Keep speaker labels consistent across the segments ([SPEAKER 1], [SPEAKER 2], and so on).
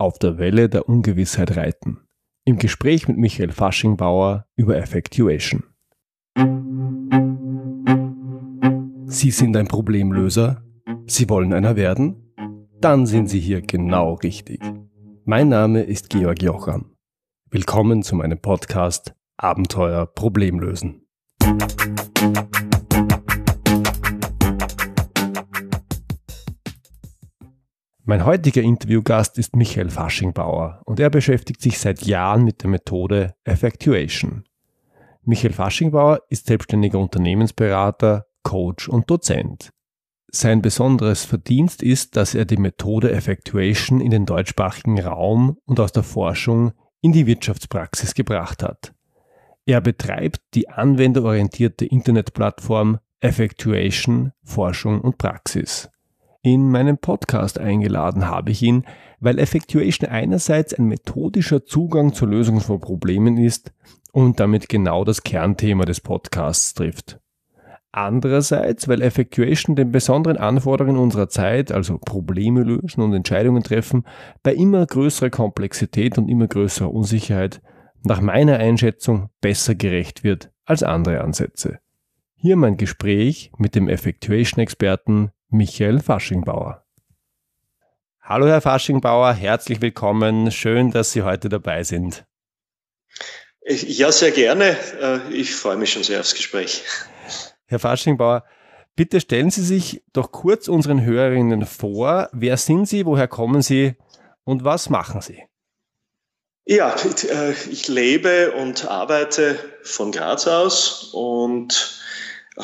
[SPEAKER 1] auf der Welle der Ungewissheit reiten. Im Gespräch mit Michael Faschingbauer über Effectuation. Sie sind ein Problemlöser? Sie wollen einer werden? Dann sind Sie hier genau richtig. Mein Name ist Georg Jocham. Willkommen zu meinem Podcast Abenteuer Problemlösen. Mein heutiger Interviewgast ist Michael Faschingbauer und er beschäftigt sich seit Jahren mit der Methode Effectuation. Michael Faschingbauer ist selbstständiger Unternehmensberater, Coach und Dozent. Sein besonderes Verdienst ist, dass er die Methode Effectuation in den deutschsprachigen Raum und aus der Forschung in die Wirtschaftspraxis gebracht hat. Er betreibt die anwenderorientierte Internetplattform Effectuation Forschung und Praxis. In meinem Podcast eingeladen habe ich ihn, weil Effectuation einerseits ein methodischer Zugang zur Lösung von Problemen ist und damit genau das Kernthema des Podcasts trifft. Andererseits, weil Effectuation den besonderen Anforderungen unserer Zeit, also Probleme lösen und Entscheidungen treffen, bei immer größerer Komplexität und immer größerer Unsicherheit nach meiner Einschätzung besser gerecht wird als andere Ansätze. Hier mein Gespräch mit dem Effectuation-Experten Michael Faschingbauer. Hallo Herr Faschingbauer, herzlich willkommen. Schön, dass Sie heute dabei sind.
[SPEAKER 2] Ja, sehr gerne. Äh, ich freue mich schon sehr aufs Gespräch.
[SPEAKER 1] Herr Faschingbauer, bitte stellen Sie sich doch kurz unseren Hörerinnen vor. Wer sind Sie, woher kommen Sie und was machen Sie?
[SPEAKER 2] Ja, äh, ich lebe und arbeite von Graz aus und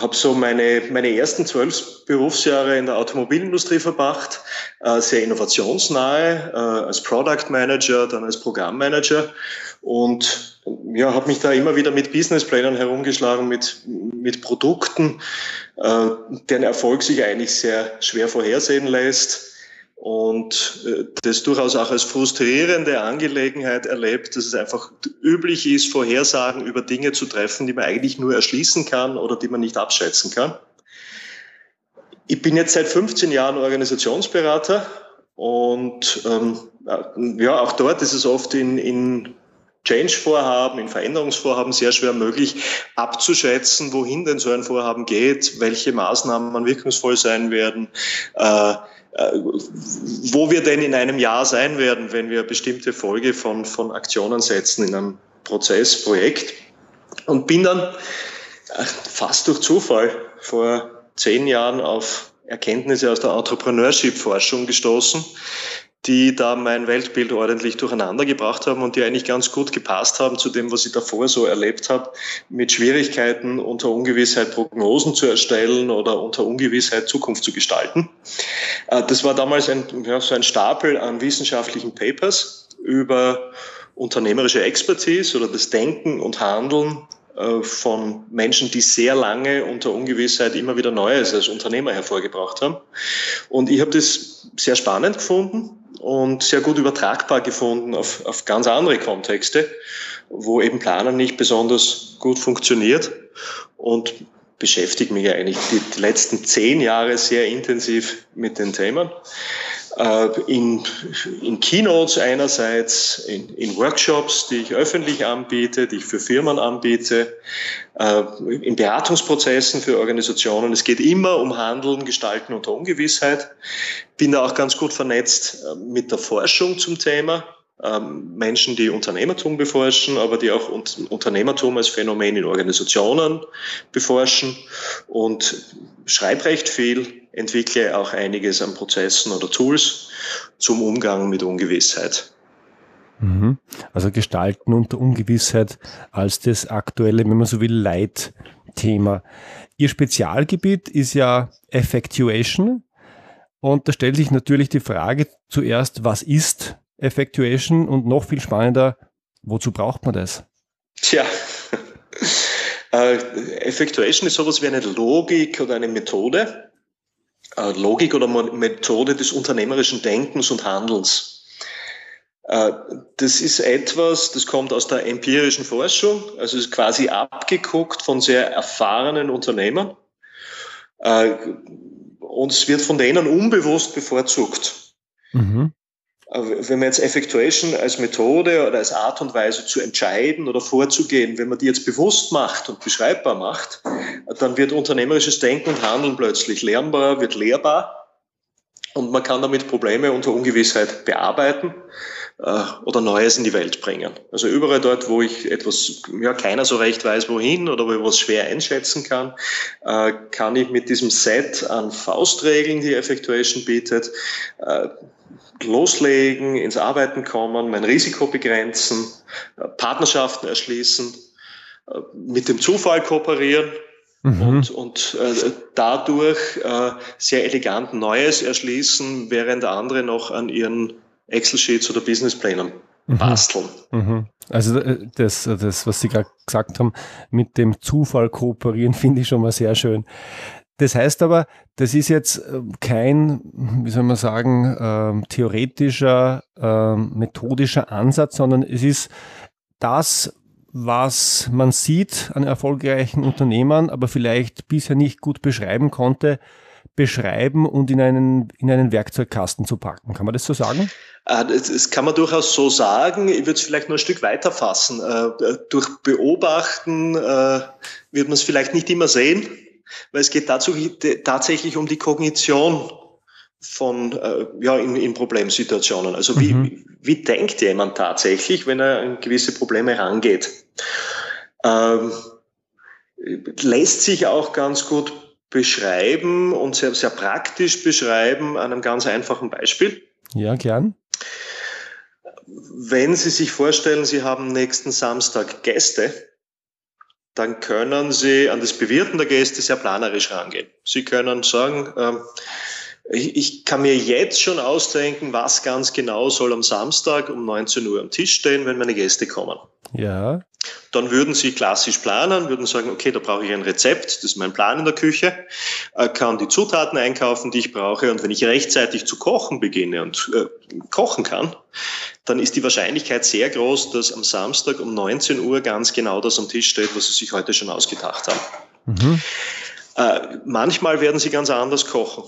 [SPEAKER 2] habe so meine, meine ersten zwölf Berufsjahre in der Automobilindustrie verbracht, äh, sehr innovationsnahe, äh, als Product Manager, dann als Programmmanager. Und ja, habe mich da immer wieder mit Businessplänen herumgeschlagen, mit, mit Produkten, äh, deren Erfolg sich eigentlich sehr schwer vorhersehen lässt und äh, das durchaus auch als frustrierende Angelegenheit erlebt, dass es einfach üblich ist, Vorhersagen über Dinge zu treffen, die man eigentlich nur erschließen kann oder die man nicht abschätzen kann. Ich bin jetzt seit 15 Jahren Organisationsberater und ähm, ja, auch dort ist es oft in, in Change-Vorhaben, in Veränderungsvorhaben sehr schwer möglich abzuschätzen, wohin denn so ein Vorhaben geht, welche Maßnahmen wirkungsvoll sein werden. Äh, äh, wo wir denn in einem Jahr sein werden, wenn wir bestimmte Folge von, von Aktionen setzen in einem Prozess, Projekt. Und bin dann äh, fast durch Zufall vor zehn Jahren auf Erkenntnisse aus der Entrepreneurship-Forschung gestoßen, die da mein Weltbild ordentlich durcheinander gebracht haben und die eigentlich ganz gut gepasst haben zu dem, was ich davor so erlebt habe, mit Schwierigkeiten unter Ungewissheit Prognosen zu erstellen oder unter Ungewissheit Zukunft zu gestalten. Äh, das war damals ein, ja, so ein Stapel an wissenschaftlichen Papers über unternehmerische Expertise oder das Denken und Handeln äh, von Menschen, die sehr lange unter Ungewissheit immer wieder Neues als Unternehmer hervorgebracht haben. Und ich habe das sehr spannend gefunden und sehr gut übertragbar gefunden auf, auf ganz andere Kontexte, wo eben Planen nicht besonders gut funktioniert und beschäftige mich eigentlich die, die letzten zehn Jahre sehr intensiv mit den Themen. Äh, in, in Keynotes einerseits, in, in Workshops, die ich öffentlich anbiete, die ich für Firmen anbiete, äh, in Beratungsprozessen für Organisationen. Es geht immer um Handeln, Gestalten unter Ungewissheit. Bin da auch ganz gut vernetzt äh, mit der Forschung zum Thema. Ähm, Menschen, die Unternehmertum beforschen, aber die auch Unternehmertum als Phänomen in Organisationen beforschen und schreibe recht viel, entwickle auch einiges an Prozessen oder Tools zum Umgang mit Ungewissheit.
[SPEAKER 1] Mhm. Also gestalten unter Ungewissheit als das aktuelle, wenn man so will, Leitthema. Ihr Spezialgebiet ist ja Effectuation. Und da stellt sich natürlich die Frage zuerst, was ist Effectuation und noch viel spannender, wozu braucht man das?
[SPEAKER 2] Tja, äh, Effectuation ist sowas wie eine Logik oder eine Methode, Logik oder Methode des unternehmerischen Denkens und Handelns. Äh, das ist etwas, das kommt aus der empirischen Forschung, also ist quasi abgeguckt von sehr erfahrenen Unternehmern. Und es wird von denen unbewusst bevorzugt. Mhm. Wenn man jetzt Effectuation als Methode oder als Art und Weise zu entscheiden oder vorzugehen, wenn man die jetzt bewusst macht und beschreibbar macht, dann wird unternehmerisches Denken und Handeln plötzlich lernbar, wird lehrbar. Und man kann damit Probleme unter Ungewissheit bearbeiten äh, oder Neues in die Welt bringen. Also überall dort, wo ich etwas, ja, keiner so recht weiß, wohin oder wo ich was schwer einschätzen kann, äh, kann ich mit diesem Set an Faustregeln, die Effectuation bietet, äh, loslegen, ins Arbeiten kommen, mein Risiko begrenzen, Partnerschaften erschließen, mit dem Zufall kooperieren mhm. und, und äh, dadurch äh, sehr elegant Neues erschließen, während andere noch an ihren Excel-Sheets oder Businessplänen mhm. basteln.
[SPEAKER 1] Mhm. Also äh, das, das, was Sie gerade gesagt haben, mit dem Zufall kooperieren, finde ich schon mal sehr schön. Das heißt aber, das ist jetzt äh, kein, wie soll man sagen, äh, theoretischer, äh, methodischer Ansatz, sondern es ist das, was man sieht an erfolgreichen Unternehmern, aber vielleicht bisher nicht gut beschreiben konnte, beschreiben und in einen, in einen Werkzeugkasten zu packen. Kann man das so sagen?
[SPEAKER 2] Äh, das kann man durchaus so sagen. Ich würde es vielleicht nur ein Stück weiter fassen. Äh, durch Beobachten wird man es vielleicht nicht immer sehen weil es geht dazu, tatsächlich um die Kognition von äh, ja in, in Problemsituationen. Also wie, mhm. wie denkt jemand tatsächlich, wenn er an gewisse Probleme rangeht? Ähm, lässt sich auch ganz gut beschreiben und sehr, sehr praktisch beschreiben an einem ganz einfachen Beispiel.
[SPEAKER 1] Ja, gern.
[SPEAKER 2] Wenn Sie sich vorstellen, Sie haben nächsten Samstag Gäste, dann können Sie an das Bewirten der Gäste sehr planerisch rangehen. Sie können sagen, ähm, ich, ich, kann mir jetzt schon ausdenken, was ganz genau soll am Samstag um 19 Uhr am Tisch stehen, wenn meine Gäste kommen.
[SPEAKER 1] Ja.
[SPEAKER 2] Dann würden Sie klassisch planen, würden sagen, okay, da brauche ich ein Rezept, das ist mein Plan in der Küche, äh, kann die Zutaten einkaufen, die ich brauche und wenn ich rechtzeitig zu kochen beginne und äh, kochen kann, dann ist die Wahrscheinlichkeit sehr groß, dass am Samstag um 19 Uhr ganz genau das am Tisch steht, was Sie sich heute schon ausgedacht haben. Mhm. Äh, manchmal werden Sie ganz anders kochen.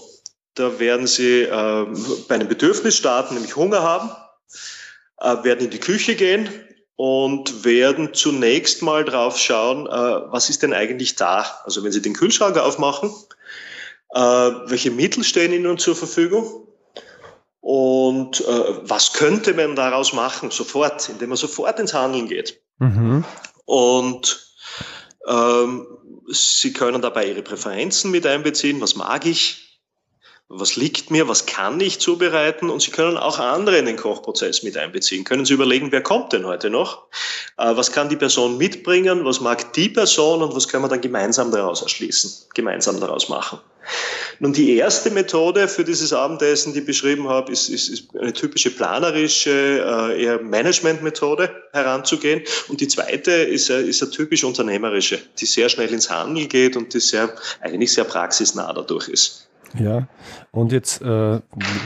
[SPEAKER 2] Da werden Sie äh, bei einem Bedürfnis starten, nämlich Hunger haben, äh, werden in die Küche gehen und werden zunächst mal drauf schauen, äh, was ist denn eigentlich da? Also wenn Sie den Kühlschrank aufmachen, äh, welche Mittel stehen Ihnen zur Verfügung? Und äh, was könnte man daraus machen, sofort, indem man sofort ins Handeln geht? Mhm. Und ähm, Sie können dabei Ihre Präferenzen mit einbeziehen. Was mag ich? Was liegt mir, was kann ich zubereiten und Sie können auch andere in den Kochprozess mit einbeziehen. Können Sie überlegen, wer kommt denn heute noch? Äh, was kann die Person mitbringen? Was mag die Person und was können wir dann gemeinsam daraus erschließen, gemeinsam daraus machen? Nun, die erste Methode für dieses Abendessen, die ich beschrieben habe, ist, ist, ist eine typische planerische, äh, eher Management-Methode heranzugehen. Und die zweite ist, ist eine typisch unternehmerische, die sehr schnell ins Handel geht und die sehr, eigentlich sehr praxisnah dadurch ist.
[SPEAKER 1] Ja, und jetzt äh,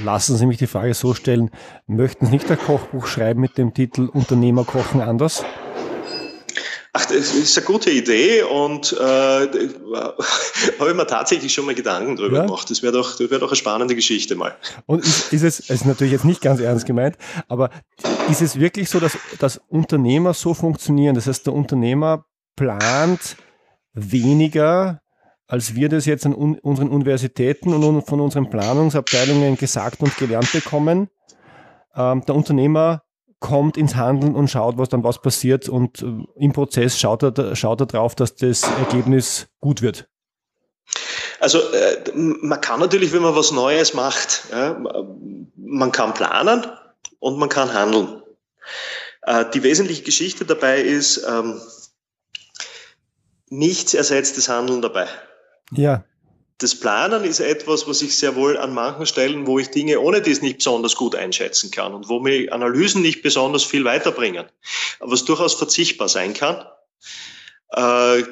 [SPEAKER 1] lassen Sie mich die Frage so stellen, möchten Sie nicht ein Kochbuch schreiben mit dem Titel Unternehmer kochen anders?
[SPEAKER 2] Ach, das ist eine gute Idee und äh, habe ich mir tatsächlich schon mal Gedanken drüber ja? gemacht. Das wäre doch, das wär doch eine spannende Geschichte mal.
[SPEAKER 1] Und ist, ist es, es ist natürlich jetzt nicht ganz ernst gemeint, aber ist es wirklich so, dass, dass Unternehmer so funktionieren? Das heißt, der Unternehmer plant weniger als wir das jetzt an un unseren Universitäten und von unseren Planungsabteilungen gesagt und gelernt bekommen. Ähm, der Unternehmer kommt ins Handeln und schaut, was dann was passiert und äh, im Prozess schaut er, schaut er drauf, dass das Ergebnis gut wird.
[SPEAKER 2] Also äh, man kann natürlich, wenn man was Neues macht, man kann planen und man kann handeln. Äh, die wesentliche Geschichte dabei ist, ähm, nichts ersetzt das Handeln dabei.
[SPEAKER 1] Ja.
[SPEAKER 2] Das Planen ist etwas, was ich sehr wohl an manchen Stellen, wo ich Dinge ohne dies nicht besonders gut einschätzen kann und wo mir Analysen nicht besonders viel weiterbringen, was durchaus verzichtbar sein kann. Äh,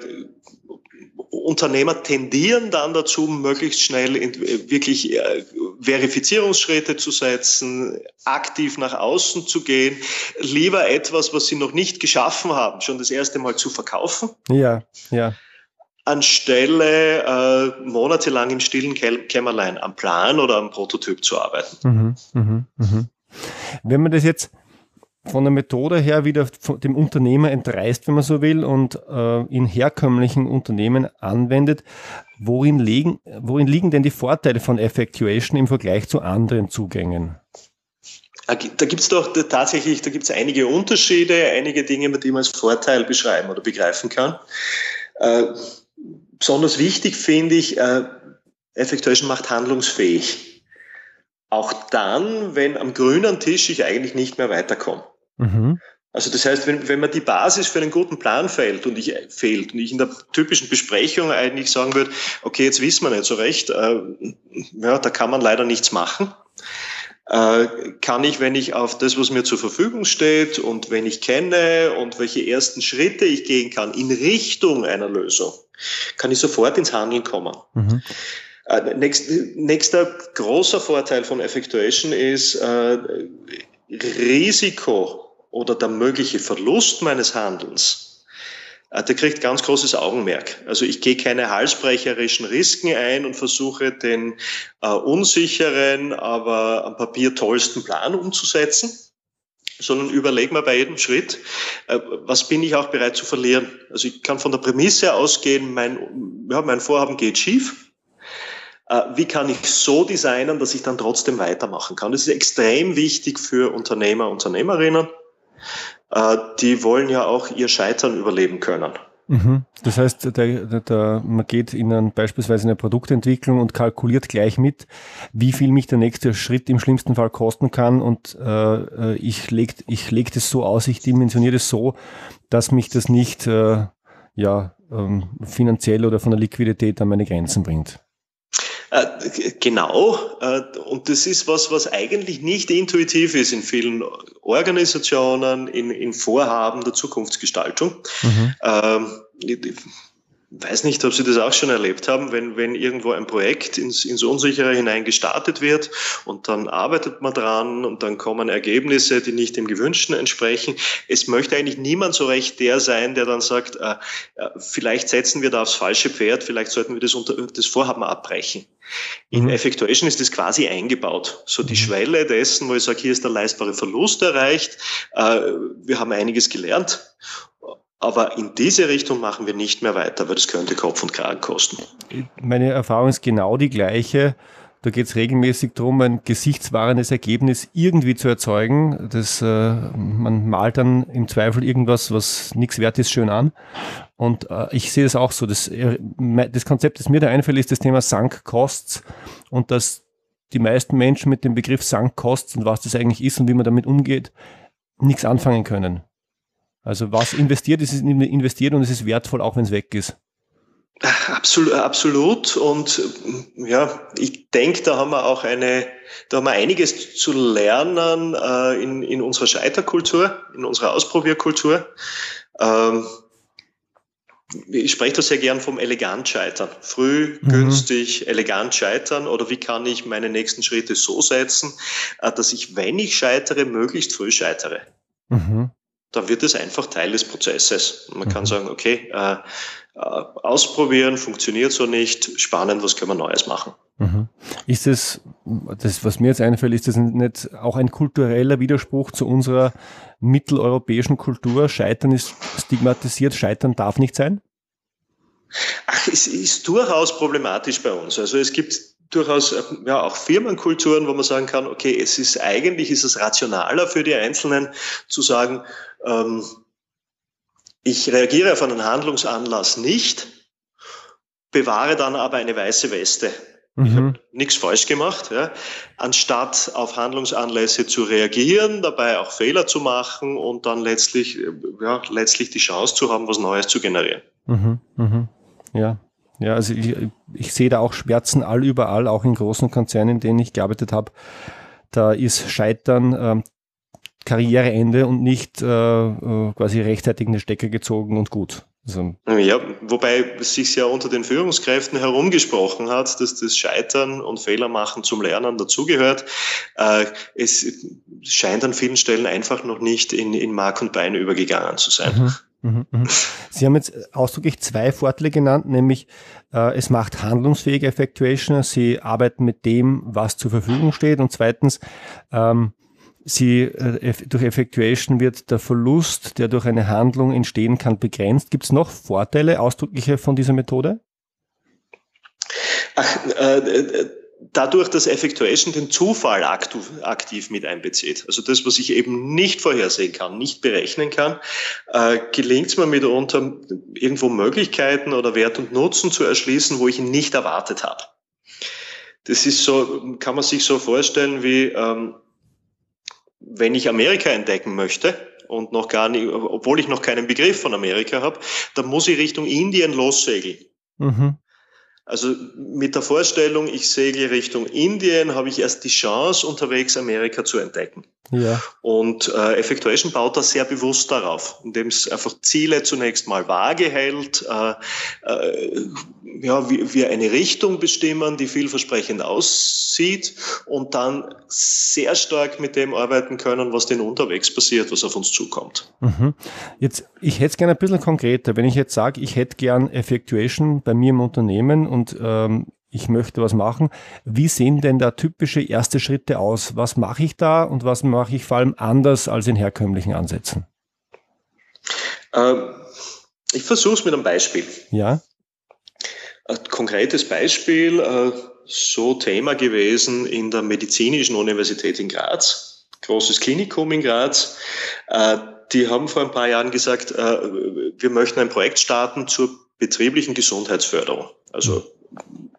[SPEAKER 2] Unternehmer tendieren dann dazu, möglichst schnell in, wirklich äh, Verifizierungsschritte zu setzen, aktiv nach außen zu gehen, lieber etwas, was sie noch nicht geschaffen haben, schon das erste Mal zu verkaufen.
[SPEAKER 1] Ja, ja
[SPEAKER 2] anstelle äh, monatelang im stillen Kämmerlein am Plan oder am Prototyp zu arbeiten. Mhm,
[SPEAKER 1] mh, mh. Wenn man das jetzt von der Methode her wieder dem Unternehmer entreißt, wenn man so will, und äh, in herkömmlichen Unternehmen anwendet, worin liegen, worin liegen denn die Vorteile von Effectuation im Vergleich zu anderen Zugängen?
[SPEAKER 2] Da gibt es doch tatsächlich, da gibt es einige Unterschiede, einige Dinge, die man als Vorteil beschreiben oder begreifen kann. Äh, besonders wichtig finde ich, äh, Effectuation macht handlungsfähig. Auch dann, wenn am grünen Tisch ich eigentlich nicht mehr weiterkomme. Mhm. Also das heißt, wenn, wenn man die Basis für einen guten Plan fehlt und ich fehlt und ich in der typischen Besprechung eigentlich sagen würde, okay, jetzt wissen wir nicht so recht, äh, ja, da kann man leider nichts machen, äh, kann ich, wenn ich auf das, was mir zur Verfügung steht und wenn ich kenne und welche ersten Schritte ich gehen kann in Richtung einer Lösung, kann ich sofort ins Handeln kommen. Mhm. Äh, nächst, nächster großer Vorteil von Effectuation ist äh, Risiko oder der mögliche Verlust meines Handelns, äh, der kriegt ganz großes Augenmerk. Also ich gehe keine halsbrecherischen Risiken ein und versuche den äh, unsicheren, aber am Papier tollsten Plan umzusetzen, sondern überlege mir bei jedem Schritt, äh, was bin ich auch bereit zu verlieren. Also ich kann von der Prämisse ausgehen, mein, ja, mein Vorhaben geht schief. Äh, wie kann ich so designen, dass ich dann trotzdem weitermachen kann? Das ist extrem wichtig für Unternehmer, Unternehmerinnen äh, die wollen ja auch ihr Scheitern überleben können.
[SPEAKER 1] Mhm. Das heißt, der, der, man geht in ein, beispielsweise in eine Produktentwicklung und kalkuliert gleich mit, wie viel mich der nächste Schritt im schlimmsten Fall kosten kann und äh, ich lege ich leg das so aus, ich dimensioniere das so, dass mich das nicht äh, ja, ähm, finanziell oder von der Liquidität an meine Grenzen bringt.
[SPEAKER 2] Äh, genau, äh, und das ist was, was eigentlich nicht intuitiv ist in vielen Organisationen, in, in Vorhaben der Zukunftsgestaltung. Mhm. Ähm, weiß nicht, ob Sie das auch schon erlebt haben, wenn, wenn irgendwo ein Projekt ins, ins Unsichere hinein gestartet wird und dann arbeitet man dran und dann kommen Ergebnisse, die nicht dem Gewünschten entsprechen. Es möchte eigentlich niemand so recht der sein, der dann sagt, äh, äh vielleicht setzen wir da aufs falsche Pferd, vielleicht sollten wir das, unter, das Vorhaben abbrechen. In mhm. Effectuation ist das quasi eingebaut. So die mhm. Schwelle dessen, wo ich sage, hier ist der leistbare Verlust erreicht, äh, wir haben einiges gelernt aber in diese Richtung machen wir nicht mehr weiter, weil das könnte Kopf und Kragen kosten.
[SPEAKER 1] Meine Erfahrung ist genau die gleiche. Da geht es regelmäßig darum, ein gesichtswahrendes Ergebnis irgendwie zu erzeugen. Das, äh, man malt dann im Zweifel irgendwas, was nichts wert ist, schön an. Und äh, ich sehe das auch so. Das, äh, das Konzept, das mir da einfällt, ist das Thema Sunk Costs und dass die meisten Menschen mit dem Begriff Sunk Costs und was das eigentlich ist und wie man damit umgeht, nichts anfangen können. Also was investiert ist, ist investiert und es ist wertvoll, auch wenn es weg ist.
[SPEAKER 2] Absolut, absolut. Und ja, ich denke, da haben wir auch eine, da haben wir einiges zu lernen äh, in, in unserer Scheiterkultur, in unserer Ausprobierkultur. Ähm, ich spreche da sehr gern vom elegant scheitern. Früh, mhm. günstig, elegant scheitern oder wie kann ich meine nächsten Schritte so setzen, äh, dass ich, wenn ich scheitere, möglichst früh scheitere. Mhm dann wird es einfach Teil des Prozesses. Man mhm. kann sagen, okay, äh, äh, ausprobieren, funktioniert so nicht, spannend, was können wir Neues machen.
[SPEAKER 1] Mhm. Ist es, das, was mir jetzt einfällt, ist das nicht auch ein kultureller Widerspruch zu unserer mitteleuropäischen Kultur? Scheitern ist stigmatisiert, Scheitern darf nicht sein?
[SPEAKER 2] Ach, es ist durchaus problematisch bei uns. Also es gibt durchaus äh, ja, auch Firmenkulturen, wo man sagen kann, okay, es ist eigentlich ist es rationaler für die Einzelnen zu sagen, ähm, ich reagiere auf einen Handlungsanlass nicht, bewahre dann aber eine weiße Weste. Mhm. Ich habe nichts falsch gemacht, ja. anstatt auf Handlungsanlässe zu reagieren, dabei auch Fehler zu machen und dann letztlich, ja, letztlich die Chance zu haben, was Neues zu generieren.
[SPEAKER 1] Mhm. Mhm. Ja, ja, also ich, ich sehe da auch Schmerzen all überall, auch in großen Konzernen, in denen ich gearbeitet habe. Da ist Scheitern ähm, Karriereende und nicht äh, äh, quasi rechtzeitig eine Stecker gezogen und gut.
[SPEAKER 2] Also, ja, wobei es sich ja unter den Führungskräften herumgesprochen hat, dass das Scheitern und Fehler machen zum Lernen dazugehört. Äh, es scheint an vielen Stellen einfach noch nicht in, in Mark und Bein übergegangen zu sein. Mhm.
[SPEAKER 1] Mhm, mhm. Sie haben jetzt ausdrücklich zwei Vorteile genannt, nämlich äh, es macht handlungsfähige Effectuation, Sie arbeiten mit dem, was zur Verfügung steht und zweitens, ähm, sie, äh, durch Effectuation wird der Verlust, der durch eine Handlung entstehen kann, begrenzt. Gibt es noch Vorteile, ausdrückliche von dieser Methode?
[SPEAKER 2] Ach, äh, äh dadurch, dass Effectuation den Zufall aktiv, mit einbezieht, also das, was ich eben nicht vorhersehen kann, nicht berechnen kann, äh, gelingt es mir mitunter, irgendwo Möglichkeiten oder Wert und Nutzen zu erschließen, wo ich ihn nicht erwartet habe. Das ist so, kann man sich so vorstellen wie, ähm, wenn ich Amerika entdecken möchte, und noch gar nicht, obwohl ich noch keinen Begriff von Amerika habe, dann muss ich Richtung Indien lossegeln. Mhm. Also mit der Vorstellung, ich segle Richtung Indien, habe ich erst die Chance, unterwegs Amerika zu entdecken. Ja. Und äh, Effectuation baut da sehr bewusst darauf, indem es einfach Ziele zunächst mal vage hält, äh, äh, ja, wir, wir eine Richtung bestimmen, die vielversprechend aussieht und dann sehr stark mit dem arbeiten können, was denn unterwegs passiert, was auf uns zukommt.
[SPEAKER 1] Mhm. Jetzt, ich hätte es gerne ein bisschen konkreter. Wenn ich jetzt sage, ich hätte gern Effectuation bei mir im Unternehmen und ähm, ich möchte was machen. Wie sehen denn da typische erste Schritte aus? Was mache ich da und was mache ich vor allem anders als in herkömmlichen Ansätzen?
[SPEAKER 2] Ähm, ich versuche es mit einem Beispiel.
[SPEAKER 1] Ja.
[SPEAKER 2] Ein konkretes Beispiel, äh, so Thema gewesen in der Medizinischen Universität in Graz, großes Klinikum in Graz. Äh, die haben vor ein paar Jahren gesagt, äh, wir möchten ein Projekt starten zur betrieblichen Gesundheitsförderung. Also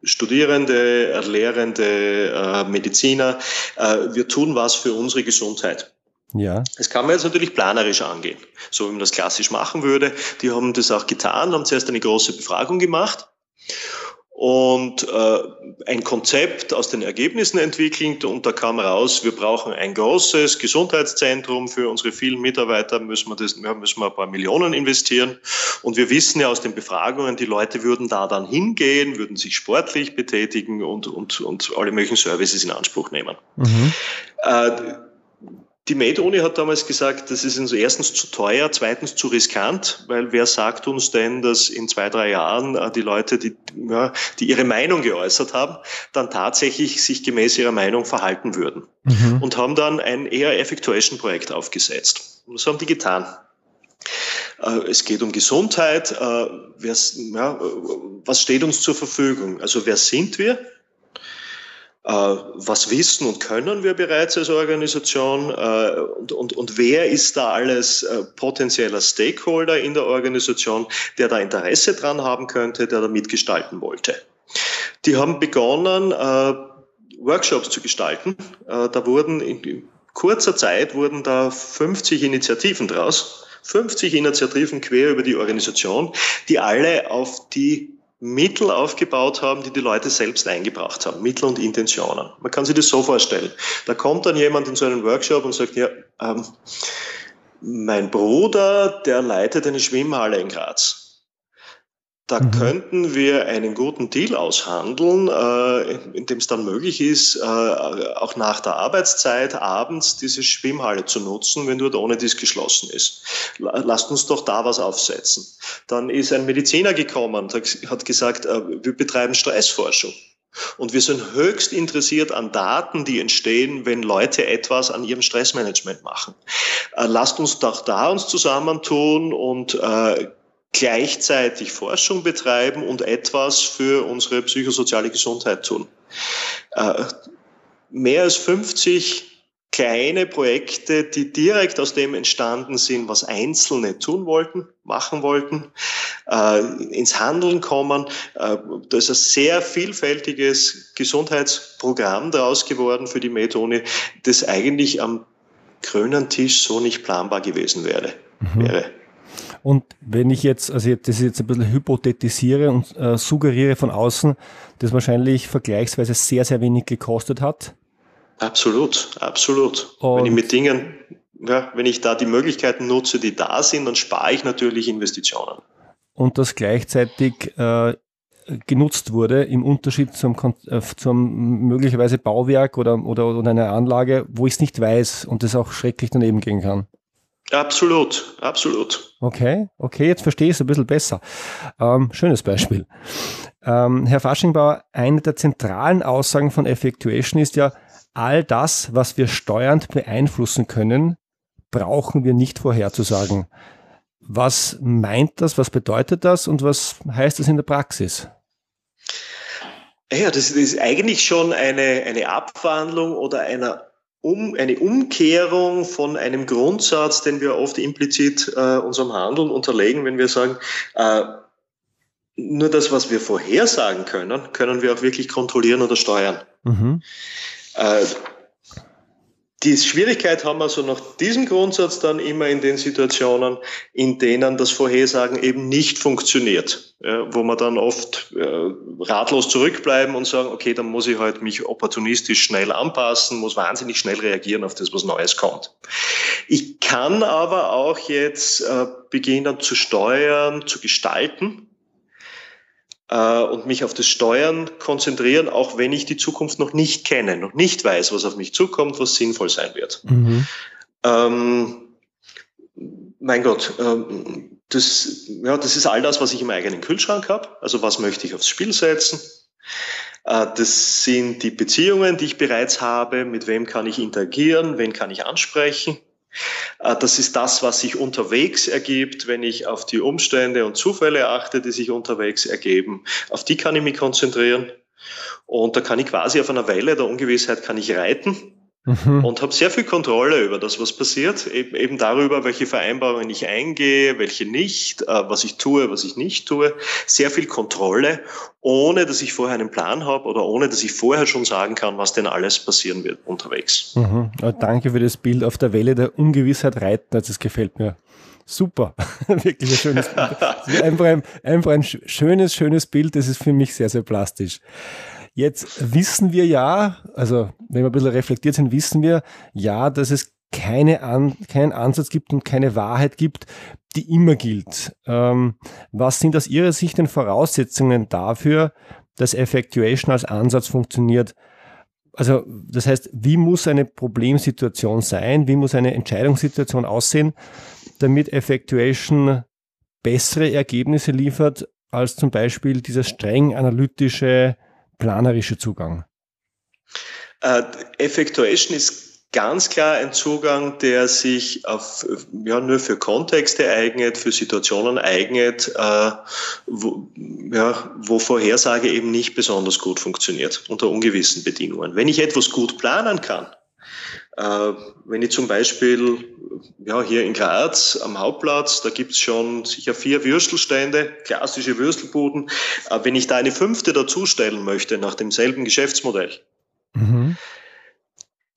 [SPEAKER 2] Studierende, Lehrende, äh, Mediziner, äh, wir tun was für unsere Gesundheit. Ja. Das kann man jetzt natürlich planerisch angehen, so wie man das klassisch machen würde. Die haben das auch getan, haben zuerst eine große Befragung gemacht und äh, ein Konzept aus den Ergebnissen entwickelt und da kam raus, wir brauchen ein großes Gesundheitszentrum für unsere vielen Mitarbeiter, müssen wir, das, müssen wir ein paar Millionen investieren und wir wissen ja aus den Befragungen, die Leute würden da dann hingehen, würden sich sportlich betätigen und, und, und alle möglichen Services in Anspruch nehmen. Mhm. Äh, die Med-Uni hat damals gesagt, das ist uns erstens zu teuer, zweitens zu riskant, weil wer sagt uns denn, dass in zwei, drei Jahren äh, die Leute, die, ja, die ihre Meinung geäußert haben, dann tatsächlich sich gemäß ihrer Meinung verhalten würden. Mhm. Und haben dann ein eher Effectuation-Projekt aufgesetzt. Und das haben die getan. Äh, es geht um Gesundheit. Äh, was steht uns zur Verfügung? Also wer sind wir? Äh, was wissen und können wir bereits als Organisation äh, und, und, und wer ist da alles äh, potenzieller Stakeholder in der Organisation, der da Interesse dran haben könnte, der da mitgestalten wollte. Die haben begonnen, Workshops zu gestalten. Da wurden in kurzer Zeit wurden da 50 Initiativen draus. 50 Initiativen quer über die Organisation, die alle auf die Mittel aufgebaut haben, die die Leute selbst eingebracht haben. Mittel und Intentionen. Man kann sich das so vorstellen. Da kommt dann jemand in so einen Workshop und sagt, ja, ähm, mein Bruder, der leitet eine Schwimmhalle in Graz. Da mhm. könnten wir einen guten Deal aushandeln, äh, in dem es dann möglich ist, äh, auch nach der Arbeitszeit abends diese Schwimmhalle zu nutzen, wenn dort ohne dies geschlossen ist. Lasst uns doch da was aufsetzen. Dann ist ein Mediziner gekommen und hat gesagt, äh, wir betreiben Stressforschung. Und wir sind höchst interessiert an Daten, die entstehen, wenn Leute etwas an ihrem Stressmanagement machen. Lasst uns doch da uns zusammentun und gleichzeitig Forschung betreiben und etwas für unsere psychosoziale Gesundheit tun. Äh, mehr als 50 kleine Projekte, die direkt aus dem entstanden sind, was Einzelne tun wollten, machen wollten, äh, ins Handeln kommen. Äh, da ist ein sehr vielfältiges Gesundheitsprogramm daraus geworden für die Methode, das eigentlich am grünen Tisch so nicht planbar gewesen wäre. Mhm. wäre.
[SPEAKER 1] Und wenn ich jetzt, also das ist jetzt ein bisschen hypothetisiere und äh, suggeriere von außen, das wahrscheinlich vergleichsweise sehr, sehr wenig gekostet hat.
[SPEAKER 2] Absolut, absolut. Und wenn ich mit Dingen, ja, wenn ich da die Möglichkeiten nutze, die da sind, dann spare ich natürlich Investitionen.
[SPEAKER 1] Und das gleichzeitig äh, genutzt wurde, im Unterschied zum, äh, zum möglicherweise Bauwerk oder, oder, oder einer Anlage, wo ich es nicht weiß und das auch schrecklich daneben gehen kann.
[SPEAKER 2] Absolut, absolut.
[SPEAKER 1] Okay, okay, jetzt verstehe ich es ein bisschen besser. Ähm, schönes Beispiel. Ähm, Herr Faschingbauer, eine der zentralen Aussagen von Effectuation ist ja, all das, was wir steuernd beeinflussen können, brauchen wir nicht vorherzusagen. Was meint das, was bedeutet das und was heißt das in der Praxis?
[SPEAKER 2] Ja, das ist eigentlich schon eine, eine Abwandlung oder eine, um, eine Umkehrung von einem Grundsatz, den wir oft implizit äh, unserem Handeln unterlegen, wenn wir sagen, äh, nur das, was wir vorhersagen können, können wir auch wirklich kontrollieren oder steuern. Mhm. Äh, die Schwierigkeit haben wir so nach diesem Grundsatz dann immer in den Situationen, in denen das Vorhersagen eben nicht funktioniert, wo wir dann oft äh, ratlos zurückbleiben und sagen, okay, dann muss ich halt mich opportunistisch schnell anpassen, muss wahnsinnig schnell reagieren auf das, was Neues kommt. Ich kann aber auch jetzt äh, beginnen zu steuern, zu gestalten äh, und mich auf das Steuern konzentrieren, auch wenn ich die Zukunft noch nicht kenne, noch nicht weiß, was auf mich zukommt, was sinnvoll sein wird. Mhm. Ähm, mein Gott, ähm, das, ja, das ist all das, was ich im eigenen Kühlschrank habe. Also was möchte ich aufs Spiel setzen? Äh, das sind die Beziehungen, die ich bereits habe. Mit wem kann ich interagieren? Wen kann ich ansprechen? Äh, das ist das, was sich unterwegs ergibt, wenn ich auf die Umstände und Zufälle achte, die sich unterwegs ergeben. Auf die kann ich mich konzentrieren. Und da kann ich quasi auf einer Welle der Ungewissheit kann ich reiten mhm. und habe sehr viel Kontrolle über das, was passiert, eben, darüber, welche Vereinbarungen ich eingehe, welche nicht, äh, was ich tue, was ich nicht tue. Sehr viel Kontrolle, ohne dass ich vorher einen Plan habe oder ohne dass ich vorher schon sagen kann, was denn alles passieren wird unterwegs.
[SPEAKER 1] Mhm. Danke für das Bild auf der Welle der Ungewissheit reiten, das gefällt mir. Super, wirklich ein schönes Bild. Einfach ein, einfach ein schönes, schönes Bild, das ist für mich sehr, sehr plastisch. Jetzt wissen wir ja, also wenn wir ein bisschen reflektiert sind, wissen wir ja, dass es keine An keinen Ansatz gibt und keine Wahrheit gibt, die immer gilt. Ähm, was sind aus Ihrer Sicht denn Voraussetzungen dafür, dass Effectuation als Ansatz funktioniert? Also das heißt, wie muss eine Problemsituation sein, wie muss eine Entscheidungssituation aussehen, damit Effectuation bessere Ergebnisse liefert als zum Beispiel dieser streng analytische planerische Zugang?
[SPEAKER 2] Äh, Effectuation ist ganz klar ein Zugang, der sich auf, ja, nur für Kontexte eignet, für Situationen eignet, äh, wo, ja, wo Vorhersage eben nicht besonders gut funktioniert, unter ungewissen Bedingungen. Wenn ich etwas gut planen kann, wenn ich zum Beispiel ja, hier in Graz am Hauptplatz, da gibt's schon sicher vier Würstelstände, klassische Würstelbuden. Äh, wenn ich da eine fünfte dazustellen möchte nach demselben Geschäftsmodell, mhm.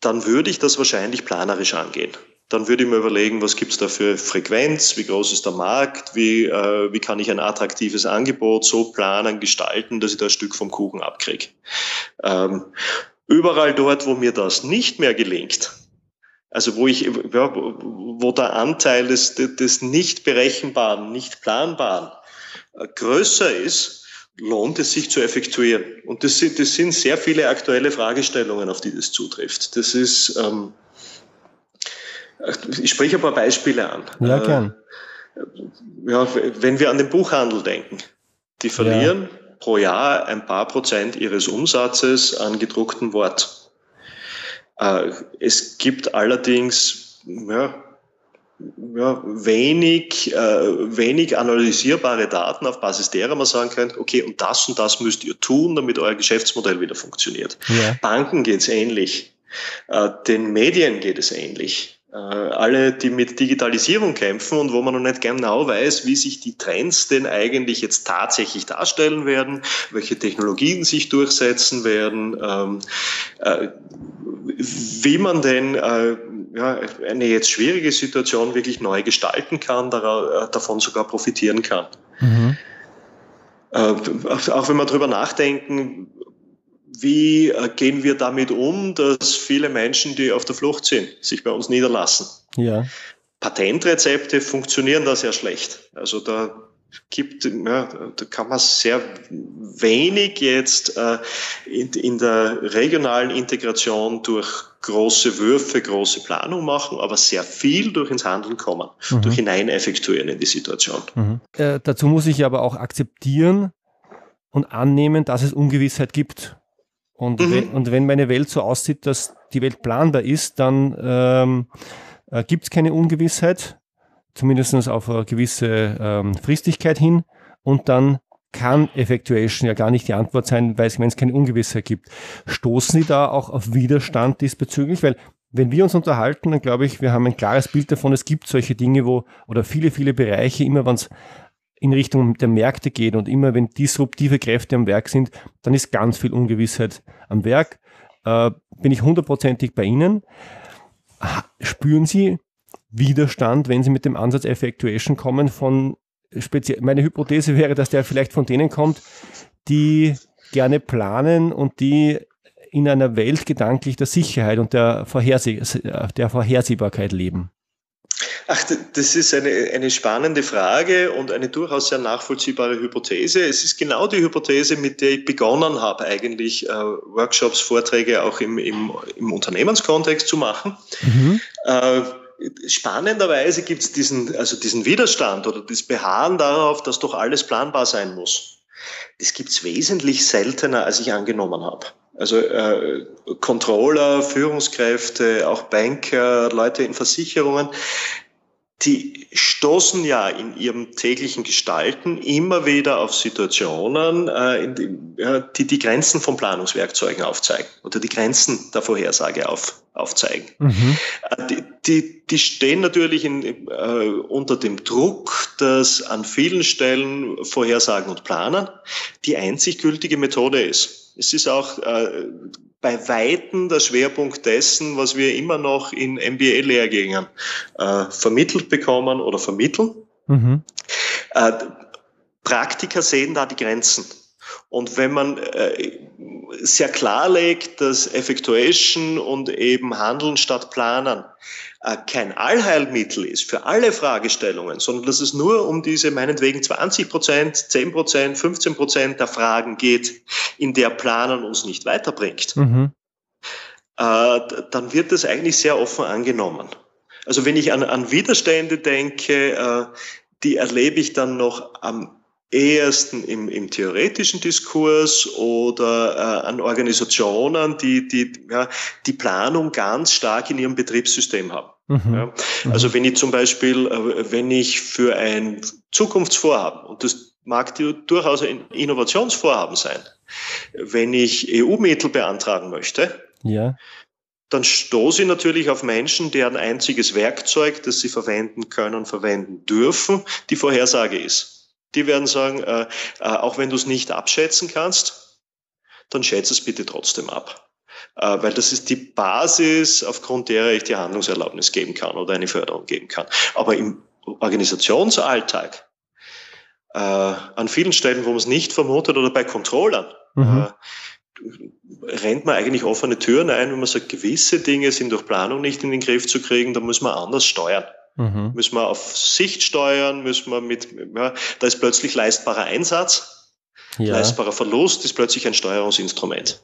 [SPEAKER 2] dann würde ich das wahrscheinlich planerisch angehen. Dann würde ich mir überlegen, was gibt's da für Frequenz, wie groß ist der Markt, wie, äh, wie kann ich ein attraktives Angebot so planen, gestalten, dass ich da ein Stück vom Kuchen abkriege. Ähm, überall dort, wo mir das nicht mehr gelingt, also wo ich, ja, wo der Anteil des, des nicht berechenbaren, nicht planbaren äh, größer ist, lohnt es sich zu effektuieren. Und das sind, das sind sehr viele aktuelle Fragestellungen, auf die das zutrifft. Das ist, ähm, ich spreche ein paar Beispiele an.
[SPEAKER 1] Ja, gern.
[SPEAKER 2] Äh, ja, wenn wir an den Buchhandel denken, die verlieren ja. Pro Jahr ein paar Prozent ihres Umsatzes an gedrucktem Wort. Äh, es gibt allerdings ja, ja, wenig, äh, wenig analysierbare Daten, auf Basis derer man sagen könnte, okay, und das und das müsst ihr tun, damit euer Geschäftsmodell wieder funktioniert. Ja. Banken geht es ähnlich. Äh, den Medien geht es ähnlich. Äh, alle, die mit Digitalisierung kämpfen und wo man noch nicht genau weiß, wie sich die Trends denn eigentlich jetzt tatsächlich darstellen werden, welche Technologien sich durchsetzen werden, ähm, äh, wie man denn äh, ja, eine jetzt schwierige Situation wirklich neu gestalten kann, darauf, davon sogar profitieren kann. Mhm. auch wenn wir darüber nachdenken, wie äh, gehen wir damit um, dass viele Menschen, die auf der Flucht sind, sich bei uns niederlassen? Ja. Patentrezepte funktionieren da sehr schlecht. Also da gibt, ja, da kann man sehr wenig jetzt äh, in, in der regionalen Integration durch große Würfe, große Planung machen, aber sehr viel durch ins Handeln kommen, mhm. durch hinein effektuieren in die Situation.
[SPEAKER 1] Mhm. Äh, dazu muss ich aber auch akzeptieren und annehmen, dass es Ungewissheit gibt. Und, mhm. wenn, und wenn meine Welt so aussieht, dass die Welt planbar ist, dann ähm, äh, gibt es keine Ungewissheit, zumindest auf eine gewisse ähm, Fristigkeit hin. Und dann kann Effectuation ja gar nicht die Antwort sein, weil wenn es keine Ungewissheit gibt. Stoßen Sie da auch auf Widerstand diesbezüglich? Weil wenn wir uns unterhalten, dann glaube ich, wir haben ein klares Bild davon, es gibt solche Dinge, wo, oder viele, viele Bereiche, immer wenn es in Richtung der Märkte geht und immer wenn disruptive Kräfte am Werk sind, dann ist ganz viel Ungewissheit am Werk. Äh, bin ich hundertprozentig bei Ihnen. Spüren Sie Widerstand, wenn Sie mit dem Ansatz Effectuation kommen von speziell, meine Hypothese wäre, dass der vielleicht von denen kommt, die gerne planen und die in einer Welt gedanklich der Sicherheit und der, Vorherseh der Vorhersehbarkeit leben?
[SPEAKER 2] Ach, das ist eine, eine spannende Frage und eine durchaus sehr nachvollziehbare Hypothese. Es ist genau die Hypothese, mit der ich begonnen habe, eigentlich äh, Workshops, Vorträge auch im, im, im Unternehmenskontext zu machen. Mhm. Äh, spannenderweise gibt es diesen, also diesen Widerstand oder das Beharren darauf, dass doch alles planbar sein muss. Das gibt es wesentlich seltener, als ich angenommen habe. Also äh, Controller, Führungskräfte, auch Banker, Leute in Versicherungen, die stoßen ja in ihrem täglichen Gestalten immer wieder auf Situationen, äh, die, ja, die die Grenzen von Planungswerkzeugen aufzeigen oder die Grenzen der Vorhersage auf, aufzeigen. Mhm. Äh, die, die, die stehen natürlich in, äh, unter dem Druck, dass an vielen Stellen Vorhersagen und Planen die einzig gültige Methode ist. Es ist auch äh, bei Weitem der Schwerpunkt dessen, was wir immer noch in MBA-Lehrgängen äh, vermittelt bekommen oder vermitteln. Mhm. Äh, Praktiker sehen da die Grenzen. Und wenn man äh, sehr klar legt, dass Effectuation und eben Handeln statt Planen äh, kein Allheilmittel ist für alle Fragestellungen, sondern dass es nur um diese meinetwegen 20 Prozent, 10 Prozent, 15 Prozent der Fragen geht, in der Planen uns nicht weiterbringt, mhm. äh, dann wird das eigentlich sehr offen angenommen. Also wenn ich an, an Widerstände denke, äh, die erlebe ich dann noch am ehesten im, im theoretischen Diskurs oder äh, an Organisationen, die, die ja, die Planung ganz stark in ihrem Betriebssystem haben. Mhm. Ja. Also wenn ich zum Beispiel, äh, wenn ich für ein Zukunftsvorhaben, und das mag durchaus ein Innovationsvorhaben sein, wenn ich EU-Mittel beantragen möchte, ja. dann stoße ich natürlich auf Menschen, deren einziges Werkzeug, das sie verwenden können, verwenden dürfen, die Vorhersage ist. Die werden sagen, äh, äh, auch wenn du es nicht abschätzen kannst, dann schätze es bitte trotzdem ab. Äh, weil das ist die Basis, aufgrund derer ich die Handlungserlaubnis geben kann oder eine Förderung geben kann. Aber im Organisationsalltag, äh, an vielen Stellen, wo man es nicht vermutet oder bei Controllern, mhm. äh, rennt man eigentlich offene Türen ein, wenn man sagt, gewisse Dinge sind durch Planung nicht in den Griff zu kriegen, da muss man anders steuern. Mhm. Müssen wir auf Sicht steuern, müssen wir mit, ja, da ist plötzlich leistbarer Einsatz, ja. leistbarer Verlust ist plötzlich ein Steuerungsinstrument.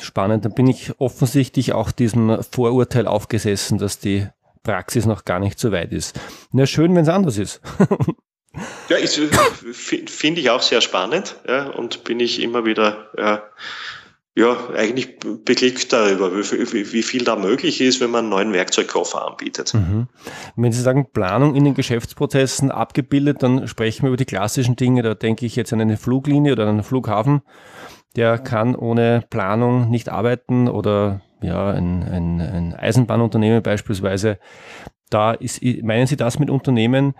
[SPEAKER 1] Spannend, dann bin ich offensichtlich auch diesem Vorurteil aufgesessen, dass die Praxis noch gar nicht so weit ist. Na schön, wenn es anders ist.
[SPEAKER 2] ja, finde ich auch sehr spannend ja, und bin ich immer wieder ja, ja, eigentlich beglückt darüber, wie, wie, viel da möglich ist, wenn man einen neuen Werkzeugkoffer anbietet. Mhm.
[SPEAKER 1] Wenn Sie sagen, Planung in den Geschäftsprozessen abgebildet, dann sprechen wir über die klassischen Dinge. Da denke ich jetzt an eine Fluglinie oder an einen Flughafen der kann ohne Planung nicht arbeiten oder ja, ein, ein, ein Eisenbahnunternehmen beispielsweise. Da ist, meinen Sie das mit Unternehmen,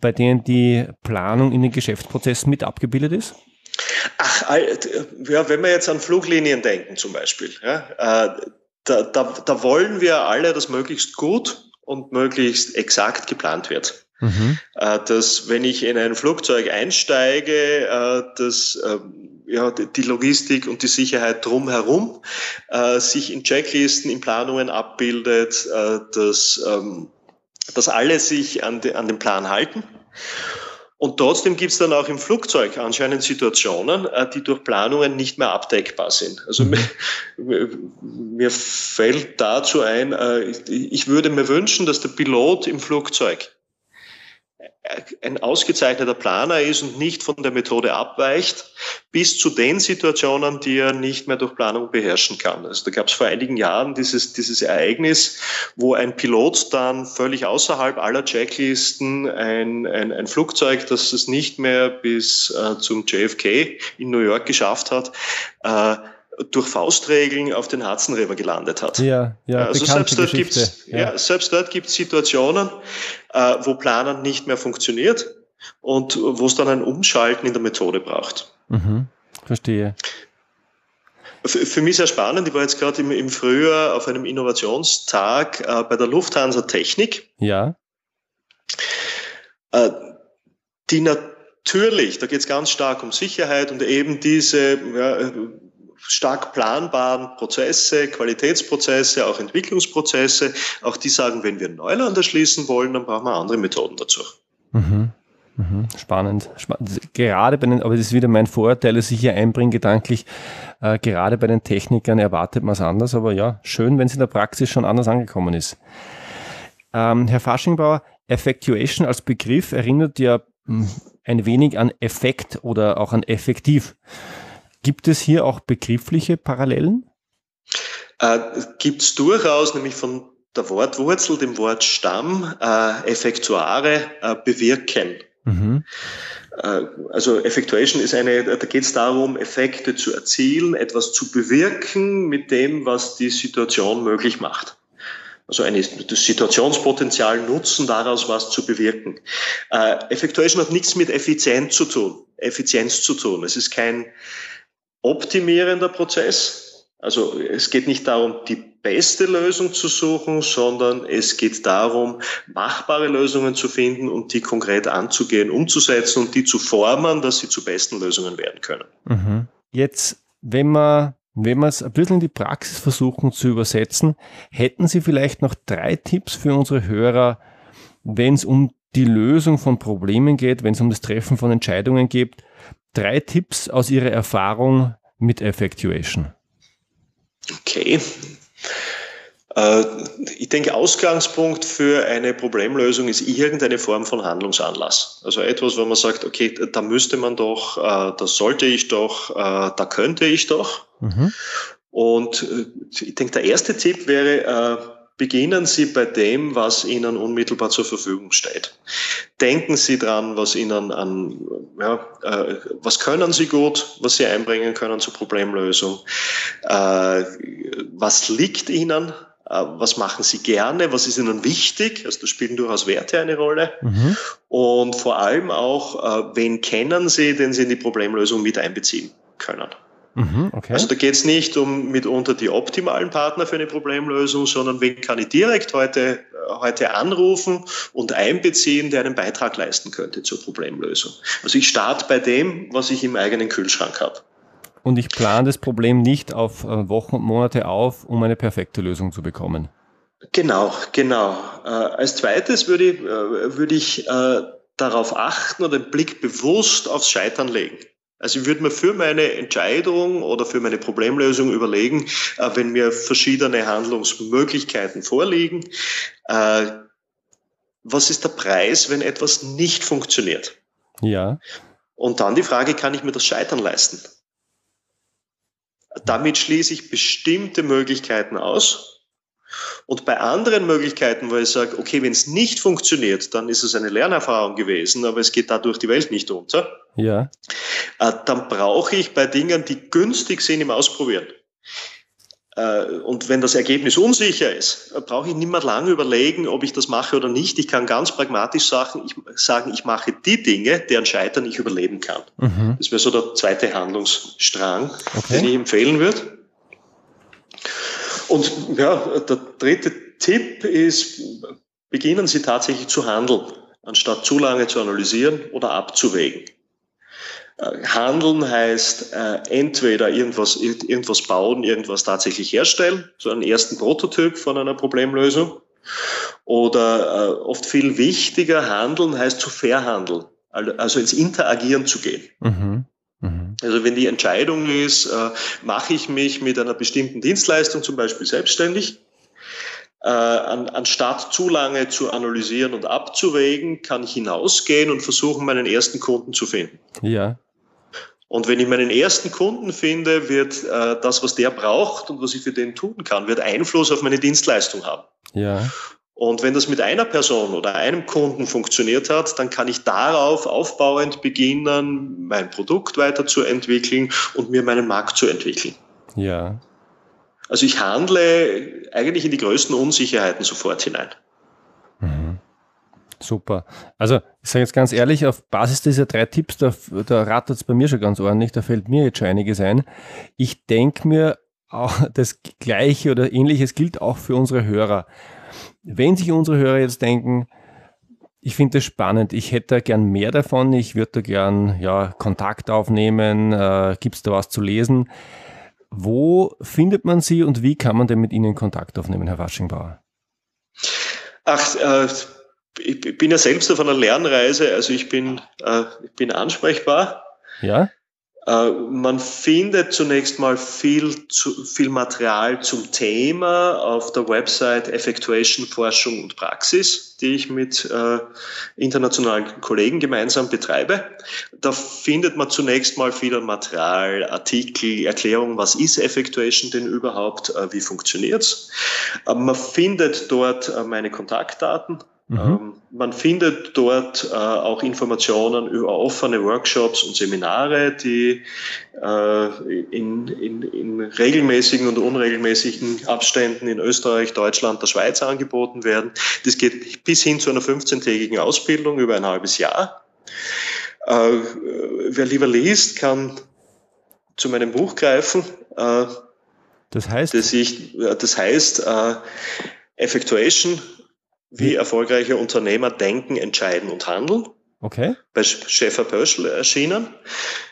[SPEAKER 1] bei denen die Planung in den Geschäftsprozessen mit abgebildet ist?
[SPEAKER 2] Ach, ja, wenn wir jetzt an Fluglinien denken zum Beispiel, ja, äh, da, da, da wollen wir alle, dass möglichst gut und möglichst exakt geplant wird. Mhm. Äh, dass wenn ich in ein Flugzeug einsteige, äh, dass ähm, ja, die Logistik und die Sicherheit drumherum sich in Checklisten, in Planungen abbildet, dass, ähm, dass alle sich an, de, an den Plan halten. Und trotzdem gibt es dann auch im Flugzeug anscheinend Situationen, äh, die durch Planungen nicht mehr abdeckbar sind. Also mir, mir fällt dazu ein, äh, ich würde mir wünschen, dass der Pilot im Flugzeug ein ausgezeichneter Planer ist und nicht von der Methode abweicht, bis zu den Situationen, die er nicht mehr durch Planung beherrschen kann. Also da gab es vor einigen Jahren dieses, dieses Ereignis, wo ein Pilot dann völlig außerhalb aller Checklisten ein, ein, ein Flugzeug, das es nicht mehr bis äh, zum JFK in New York geschafft hat, äh, durch Faustregeln auf den Hudson River gelandet hat.
[SPEAKER 1] Ja, ja,
[SPEAKER 2] also selbst dort, gibt's, ja. ja. selbst dort gibt es Situationen, äh, wo Planen nicht mehr funktioniert und wo es dann ein Umschalten in der Methode braucht.
[SPEAKER 1] Mhm, verstehe.
[SPEAKER 2] Für, für mich sehr spannend, ich war jetzt gerade im, im Frühjahr auf einem Innovationstag äh, bei der Lufthansa Technik.
[SPEAKER 1] Ja.
[SPEAKER 2] Äh, die natürlich, da geht es ganz stark um Sicherheit und eben diese ja, stark planbaren Prozesse, Qualitätsprozesse, auch Entwicklungsprozesse, auch die sagen, wenn wir Neuland erschließen wollen, dann brauchen wir andere Methoden dazu.
[SPEAKER 1] Mhm. Mhm. Spannend. Spannend. Gerade bei den, aber das ist wieder mein Vorurteil, dass ich hier einbringe, gedanklich, äh, gerade bei den Technikern erwartet man es anders, aber ja, schön, wenn es in der Praxis schon anders angekommen ist. Ähm, Herr Faschingbauer, Effectuation als Begriff erinnert ja hm, ein wenig an Effekt oder auch an effektiv. Gibt es hier auch begriffliche Parallelen?
[SPEAKER 2] Äh, Gibt es durchaus, nämlich von der Wortwurzel, dem Wort Stamm, äh, Effektuare, äh, bewirken. Mhm. Äh, also Effectuation ist eine, da geht es darum, Effekte zu erzielen, etwas zu bewirken mit dem, was die Situation möglich macht. Also ein Situationspotenzial nutzen, daraus was zu bewirken. Äh, Effectuation hat nichts mit Effizienz zu tun. Effizienz zu tun. Es ist kein optimierender Prozess. Also es geht nicht darum, die beste Lösung zu suchen, sondern es geht darum, machbare Lösungen zu finden und die konkret anzugehen, umzusetzen und die zu formen, dass sie zu besten Lösungen werden können.
[SPEAKER 1] Mhm. Jetzt, wenn wir wenn wir es ein bisschen in die Praxis versuchen zu übersetzen, hätten Sie vielleicht noch drei Tipps für unsere Hörer, wenn es um die Lösung von Problemen geht, wenn es um das Treffen von Entscheidungen geht, drei Tipps aus Ihrer Erfahrung mit Effectuation.
[SPEAKER 2] Okay. Äh, ich denke, Ausgangspunkt für eine Problemlösung ist irgendeine Form von Handlungsanlass. Also etwas, wo man sagt, okay, da müsste man doch, äh, da sollte ich doch, äh, da könnte ich doch. Mhm. Und ich denke, der erste Tipp wäre, Beginnen Sie bei dem, was Ihnen unmittelbar zur Verfügung steht. Denken Sie dran, was Ihnen an, ja, äh, was können Sie gut, was Sie einbringen können zur Problemlösung, äh, was liegt Ihnen, äh, was machen Sie gerne, was ist Ihnen wichtig, also da spielen durchaus Werte eine Rolle mhm. und vor allem auch, äh, wen kennen Sie, den Sie in die Problemlösung mit einbeziehen können. Mhm, okay. Also da geht es nicht um mitunter die optimalen Partner für eine Problemlösung, sondern wen kann ich direkt heute, äh, heute anrufen und einbeziehen, der einen Beitrag leisten könnte zur Problemlösung. Also ich starte bei dem, was ich im eigenen Kühlschrank habe.
[SPEAKER 1] Und ich plane das Problem nicht auf äh, Wochen und Monate auf, um eine perfekte Lösung zu bekommen.
[SPEAKER 2] Genau, genau. Äh, als zweites würde ich, äh, würde ich äh, darauf achten oder den Blick bewusst aufs Scheitern legen. Also ich würde mir für meine Entscheidung oder für meine Problemlösung überlegen, äh, wenn mir verschiedene Handlungsmöglichkeiten vorliegen, äh, was ist der Preis, wenn etwas nicht funktioniert?
[SPEAKER 1] Ja.
[SPEAKER 2] Und dann die Frage, kann ich mir das Scheitern leisten? Damit schließe ich bestimmte Möglichkeiten aus und bei anderen Möglichkeiten, wo ich sage, okay, wenn es nicht funktioniert, dann ist es eine Lernerfahrung gewesen, aber es geht dadurch die Welt nicht unter.
[SPEAKER 1] Ja.
[SPEAKER 2] Äh, dann brauche ich bei Dingen, die günstig sind im Ausprobieren. Äh, und wenn das Ergebnis unsicher ist, äh, brauche ich nicht mehr lange überlegen, ob ich das mache oder nicht. Ich kann ganz pragmatisch sagen, ich, sagen, ich mache die Dinge, deren Scheitern ich überleben kann. Mhm. Das wäre so der zweite Handlungsstrang, okay. den ich empfehlen würde. Und ja, der dritte Tipp ist, beginnen Sie tatsächlich zu handeln, anstatt zu lange zu analysieren oder abzuwägen. Äh, handeln heißt äh, entweder irgendwas, irgendwas bauen, irgendwas tatsächlich herstellen, so einen ersten Prototyp von einer Problemlösung. Oder äh, oft viel wichtiger, handeln heißt zu verhandeln, also ins Interagieren zu gehen. Mhm. Mhm. Also wenn die Entscheidung ist, äh, mache ich mich mit einer bestimmten Dienstleistung zum Beispiel selbstständig, äh, an, anstatt zu lange zu analysieren und abzuwägen, kann ich hinausgehen und versuchen, meinen ersten Kunden zu finden.
[SPEAKER 1] Ja.
[SPEAKER 2] Und wenn ich meinen ersten Kunden finde, wird äh, das, was der braucht und was ich für den tun kann, wird Einfluss auf meine Dienstleistung haben.
[SPEAKER 1] Ja.
[SPEAKER 2] Und wenn das mit einer Person oder einem Kunden funktioniert hat, dann kann ich darauf aufbauend beginnen, mein Produkt weiterzuentwickeln und mir meinen Markt zu entwickeln.
[SPEAKER 1] Ja.
[SPEAKER 2] Also ich handle eigentlich in die größten Unsicherheiten sofort hinein.
[SPEAKER 1] Mhm. Super. Also ich sage jetzt ganz ehrlich, auf Basis dieser drei Tipps, da, da rattert es bei mir schon ganz ordentlich, da fällt mir jetzt schon einiges ein. Ich denke mir, auch das Gleiche oder Ähnliches gilt auch für unsere Hörer. Wenn sich unsere Hörer jetzt denken, ich finde das spannend, ich hätte gern mehr davon, ich würde da gern ja, Kontakt aufnehmen, äh, gibt es da was zu lesen? Wo findet man Sie und wie kann man denn mit Ihnen Kontakt aufnehmen, Herr Waschingbauer?
[SPEAKER 2] Ach, äh, ich bin ja selbst auf einer Lernreise, also ich bin, äh, ich bin ansprechbar.
[SPEAKER 1] Ja.
[SPEAKER 2] Äh, man findet zunächst mal viel, zu, viel Material zum Thema auf der Website Effectuation Forschung und Praxis, die ich mit äh, internationalen Kollegen gemeinsam betreibe. Da findet man zunächst mal viel Material, Artikel, Erklärungen, was ist Effectuation denn überhaupt, äh, wie funktioniert's. Äh, man findet dort äh, meine Kontaktdaten, Mhm. Ähm, man findet dort äh, auch Informationen über offene Workshops und Seminare, die äh, in, in, in regelmäßigen und unregelmäßigen Abständen in Österreich, Deutschland, der Schweiz angeboten werden. Das geht bis hin zu einer 15-tägigen Ausbildung über ein halbes Jahr. Äh, wer lieber liest, kann zu meinem Buch greifen.
[SPEAKER 1] Das heißt?
[SPEAKER 2] Das, ich, das heißt Effectuation wie erfolgreiche Unternehmer denken, entscheiden und handeln.
[SPEAKER 1] Okay.
[SPEAKER 2] Bei Schäfer Pöschl erschienen.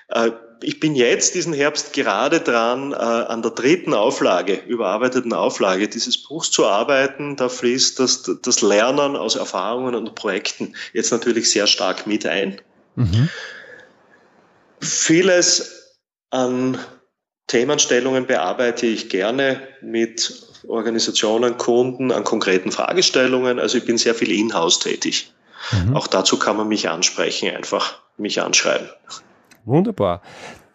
[SPEAKER 2] Äh, ich bin jetzt diesen Herbst gerade dran, äh, an der dritten Auflage, überarbeiteten Auflage dieses Buchs zu arbeiten. Da fließt das, das Lernen aus Erfahrungen und Projekten jetzt natürlich sehr stark mit ein. Mhm. Vieles an Themenstellungen bearbeite ich gerne mit Organisationen, Kunden an konkreten Fragestellungen. Also ich bin sehr viel in-house tätig. Mhm. Auch dazu kann man mich ansprechen, einfach mich anschreiben.
[SPEAKER 1] Wunderbar.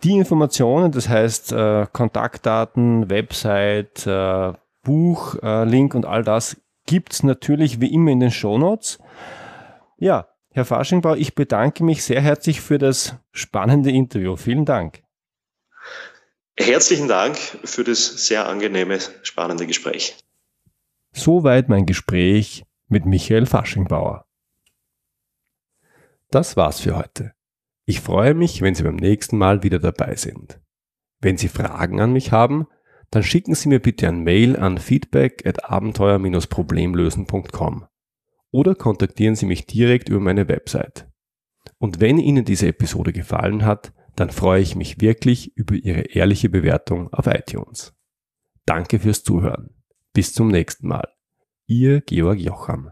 [SPEAKER 1] Die Informationen, das heißt äh, Kontaktdaten, Website, äh, Buch, äh, Link und all das gibt es natürlich wie immer in den Shownotes. Ja, Herr Faschingbau, ich bedanke mich sehr herzlich für das spannende Interview. Vielen Dank.
[SPEAKER 2] Herzlichen Dank für das sehr angenehme, spannende Gespräch.
[SPEAKER 1] Soweit mein Gespräch mit Michael Faschingbauer. Das war's für heute. Ich freue mich, wenn Sie beim nächsten Mal wieder dabei sind. Wenn Sie Fragen an mich haben, dann schicken Sie mir bitte ein Mail an feedback at abenteuer-problemlösen.com oder kontaktieren Sie mich direkt über meine Website. Und wenn Ihnen diese Episode gefallen hat, dann freue ich mich wirklich über Ihre ehrliche Bewertung auf iTunes. Danke fürs Zuhören. Bis zum nächsten Mal. Ihr Georg Jocham.